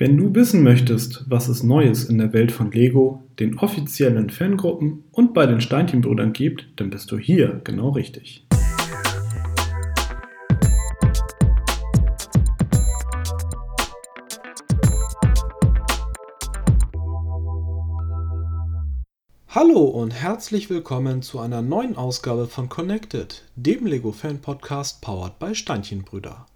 Wenn du wissen möchtest, was es Neues in der Welt von Lego, den offiziellen Fangruppen und bei den Steinchenbrüdern gibt, dann bist du hier genau richtig. Hallo und herzlich willkommen zu einer neuen Ausgabe von Connected, dem Lego Fan Podcast powered by Steinchenbrüder.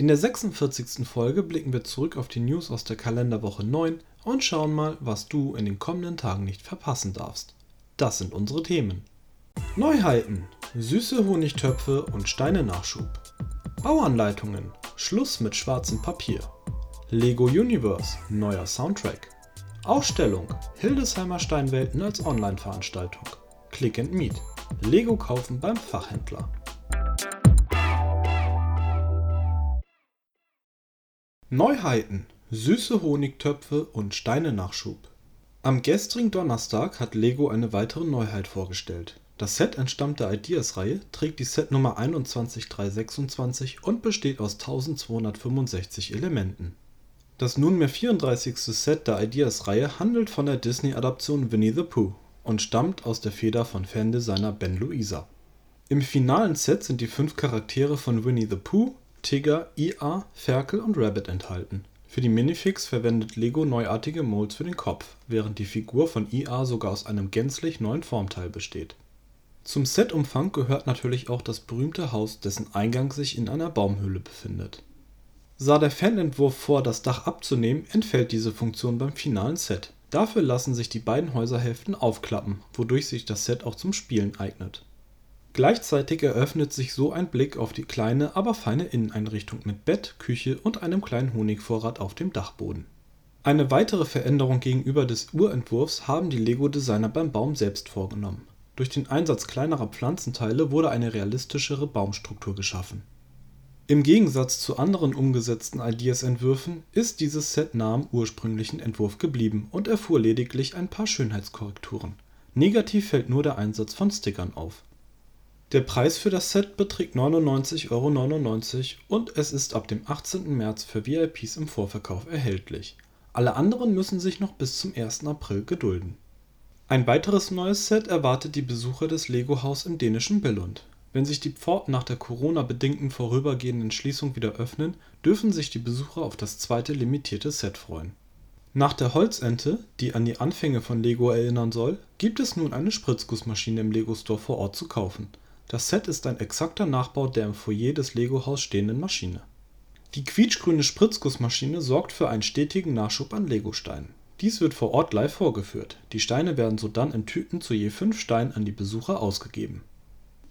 In der 46. Folge blicken wir zurück auf die News aus der Kalenderwoche 9 und schauen mal, was du in den kommenden Tagen nicht verpassen darfst. Das sind unsere Themen. Neuheiten, süße Honigtöpfe und Steine-Nachschub. Bauanleitungen, Schluss mit schwarzem Papier. Lego Universe, neuer Soundtrack. Ausstellung, Hildesheimer Steinwelten als Online-Veranstaltung. Click and Meet. Lego kaufen beim Fachhändler. Neuheiten, süße Honigtöpfe und Steine-Nachschub. Am gestrigen Donnerstag hat Lego eine weitere Neuheit vorgestellt. Das Set entstammt der Ideas-Reihe, trägt die Setnummer 21326 und besteht aus 1265 Elementen. Das nunmehr 34. Set der Ideas-Reihe handelt von der Disney-Adaption Winnie the Pooh und stammt aus der Feder von Fandesigner Ben Luisa. Im finalen Set sind die fünf Charaktere von Winnie the Pooh Tigger, IA, Ferkel und Rabbit enthalten. Für die Minifigs verwendet Lego neuartige Molds für den Kopf, während die Figur von IA sogar aus einem gänzlich neuen Formteil besteht. Zum Setumfang gehört natürlich auch das berühmte Haus, dessen Eingang sich in einer Baumhöhle befindet. Sah der Fanentwurf vor, das Dach abzunehmen, entfällt diese Funktion beim finalen Set. Dafür lassen sich die beiden Häuserhälften aufklappen, wodurch sich das Set auch zum Spielen eignet Gleichzeitig eröffnet sich so ein Blick auf die kleine, aber feine Inneneinrichtung mit Bett, Küche und einem kleinen Honigvorrat auf dem Dachboden. Eine weitere Veränderung gegenüber des Urentwurfs haben die Lego-Designer beim Baum selbst vorgenommen. Durch den Einsatz kleinerer Pflanzenteile wurde eine realistischere Baumstruktur geschaffen. Im Gegensatz zu anderen umgesetzten Ideas-Entwürfen ist dieses Set nah am ursprünglichen Entwurf geblieben und erfuhr lediglich ein paar Schönheitskorrekturen. Negativ fällt nur der Einsatz von Stickern auf der Preis für das Set beträgt 99,99 Euro und es ist ab dem 18. März für VIPs im Vorverkauf erhältlich. Alle anderen müssen sich noch bis zum 1. April gedulden. Ein weiteres neues Set erwartet die Besucher des Lego-Haus im dänischen Billund. Wenn sich die Pforten nach der Corona-bedingten vorübergehenden Schließung wieder öffnen, dürfen sich die Besucher auf das zweite limitierte Set freuen. Nach der Holzente, die an die Anfänge von Lego erinnern soll, gibt es nun eine Spritzgussmaschine im Lego Store vor Ort zu kaufen das Set ist ein exakter Nachbau der im Foyer des Lego-Haus stehenden Maschine. Die quietschgrüne Spritzgussmaschine sorgt für einen stetigen Nachschub an Legosteinen. Dies wird vor Ort live vorgeführt, die Steine werden sodann in Tüten zu je fünf Steinen an die Besucher ausgegeben.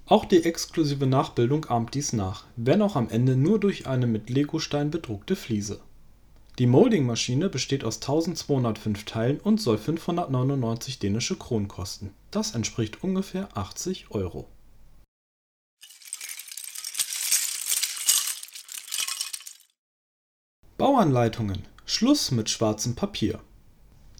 Auch die exklusive Nachbildung ahmt dies nach, wenn auch am Ende nur durch eine mit Legostein bedruckte Fliese. Die Molding-Maschine besteht aus 1205 Teilen und soll 599 dänische Kronen kosten. Das entspricht ungefähr 80 Euro Bauanleitungen Schluss mit schwarzem Papier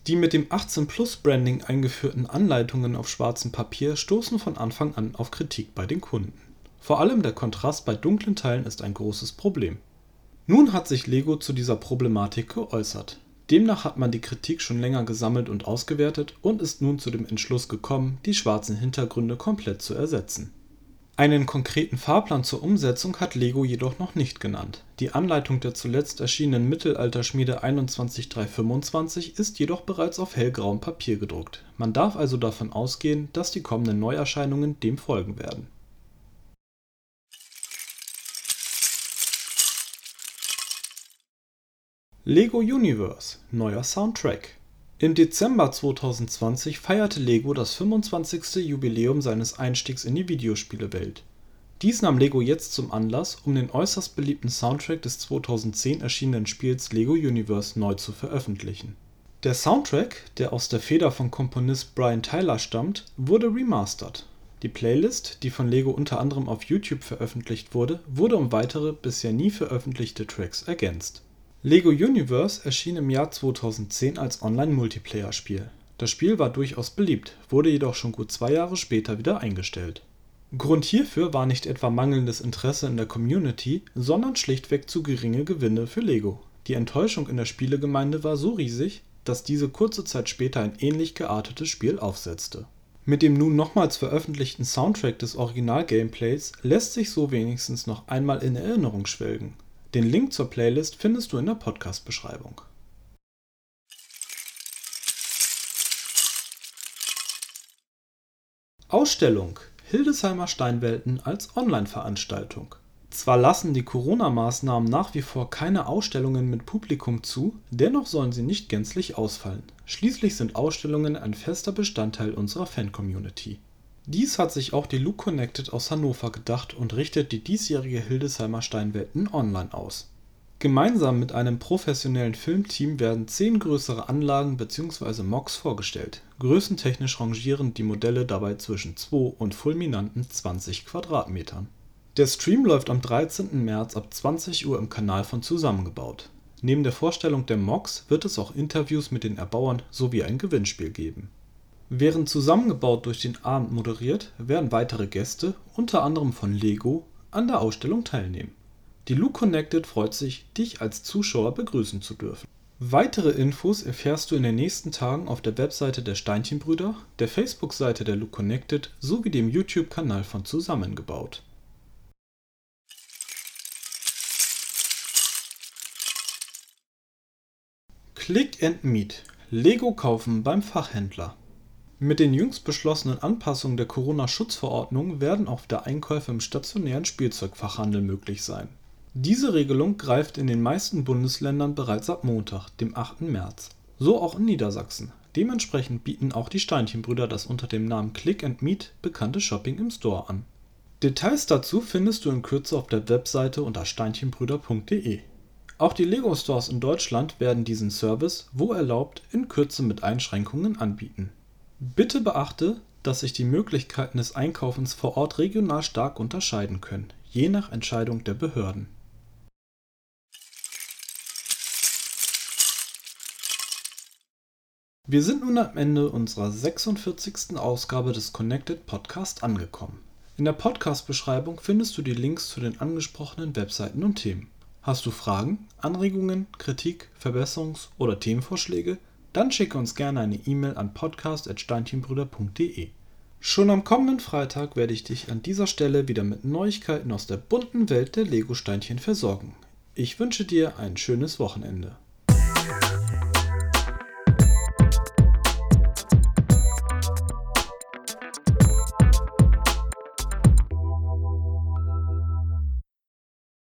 Die mit dem 18-Plus-Branding eingeführten Anleitungen auf schwarzem Papier stoßen von Anfang an auf Kritik bei den Kunden. Vor allem der Kontrast bei dunklen Teilen ist ein großes Problem. Nun hat sich Lego zu dieser Problematik geäußert. Demnach hat man die Kritik schon länger gesammelt und ausgewertet und ist nun zu dem Entschluss gekommen, die schwarzen Hintergründe komplett zu ersetzen einen konkreten Fahrplan zur Umsetzung hat Lego jedoch noch nicht genannt. Die Anleitung der zuletzt erschienenen Mittelalterschmiede 21325 ist jedoch bereits auf hellgrauem Papier gedruckt. Man darf also davon ausgehen, dass die kommenden Neuerscheinungen dem folgen werden. Lego Universe – neuer Soundtrack im Dezember 2020 feierte Lego das 25. Jubiläum seines Einstiegs in die Videospielewelt. Dies nahm Lego jetzt zum Anlass, um den äußerst beliebten Soundtrack des 2010 erschienenen Spiels Lego Universe neu zu veröffentlichen. Der Soundtrack, der aus der Feder von Komponist Brian Tyler stammt, wurde remastert. Die Playlist, die von Lego unter anderem auf YouTube veröffentlicht wurde, wurde um weitere bisher nie veröffentlichte Tracks ergänzt Lego Universe erschien im Jahr 2010 als Online-Multiplayer-Spiel. Das Spiel war durchaus beliebt, wurde jedoch schon gut zwei Jahre später wieder eingestellt. Grund hierfür war nicht etwa mangelndes Interesse in der Community, sondern schlichtweg zu geringe Gewinne für Lego. Die Enttäuschung in der Spielegemeinde war so riesig, dass diese kurze Zeit später ein ähnlich geartetes Spiel aufsetzte. Mit dem nun nochmals veröffentlichten Soundtrack des Original-Gameplays lässt sich so wenigstens noch einmal in Erinnerung schwelgen. Den Link zur Playlist findest du in der Podcast-Beschreibung. Ausstellung Hildesheimer Steinwelten als Online-Veranstaltung zwar lassen die Corona-Maßnahmen nach wie vor keine Ausstellungen mit Publikum zu, dennoch sollen sie nicht gänzlich ausfallen. Schließlich sind Ausstellungen ein fester Bestandteil unserer Fan-Community. Dies hat sich auch die Look Connected aus Hannover gedacht und richtet die diesjährige Hildesheimer Steinwelten online aus. Gemeinsam mit einem professionellen Filmteam werden zehn größere Anlagen bzw. Mocks vorgestellt. Größentechnisch rangieren die Modelle dabei zwischen 2 und fulminanten 20 Quadratmetern der Stream läuft am 13. März ab 20 Uhr im Kanal von Zusammengebaut. Neben der Vorstellung der Mocks wird es auch Interviews mit den Erbauern sowie ein Gewinnspiel geben. Während Zusammengebaut durch den Abend moderiert, werden weitere Gäste, unter anderem von Lego, an der Ausstellung teilnehmen. Die Look Connected freut sich, dich als Zuschauer begrüßen zu dürfen. Weitere Infos erfährst du in den nächsten Tagen auf der Webseite der Steinchenbrüder, der Facebook-Seite der Look Connected sowie dem YouTube-Kanal von Zusammengebaut Click Meet Lego kaufen beim Fachhändler Mit den jüngst beschlossenen Anpassungen der Corona-Schutzverordnung werden auch wieder Einkäufe im stationären Spielzeugfachhandel möglich sein. Diese Regelung greift in den meisten Bundesländern bereits ab Montag, dem 8. März. So auch in Niedersachsen. Dementsprechend bieten auch die Steinchenbrüder das unter dem Namen Click and Meet bekannte Shopping im Store an. Details dazu findest du in Kürze auf der Webseite unter steinchenbrüder.de auch die Lego-Stores in Deutschland werden diesen Service, wo erlaubt, in Kürze mit Einschränkungen anbieten. Bitte beachte, dass sich die Möglichkeiten des Einkaufens vor Ort regional stark unterscheiden können, je nach Entscheidung der Behörden. Wir sind nun am Ende unserer 46. Ausgabe des Connected Podcast angekommen. In der Podcast-Beschreibung findest du die Links zu den angesprochenen Webseiten und Themen. Hast du Fragen, Anregungen, Kritik, Verbesserungs- oder Themenvorschläge? Dann schicke uns gerne eine E-Mail an podcast.steinchenbrüder.de. Schon am kommenden Freitag werde ich dich an dieser Stelle wieder mit Neuigkeiten aus der bunten Welt der Lego-Steinchen versorgen. Ich wünsche dir ein schönes Wochenende.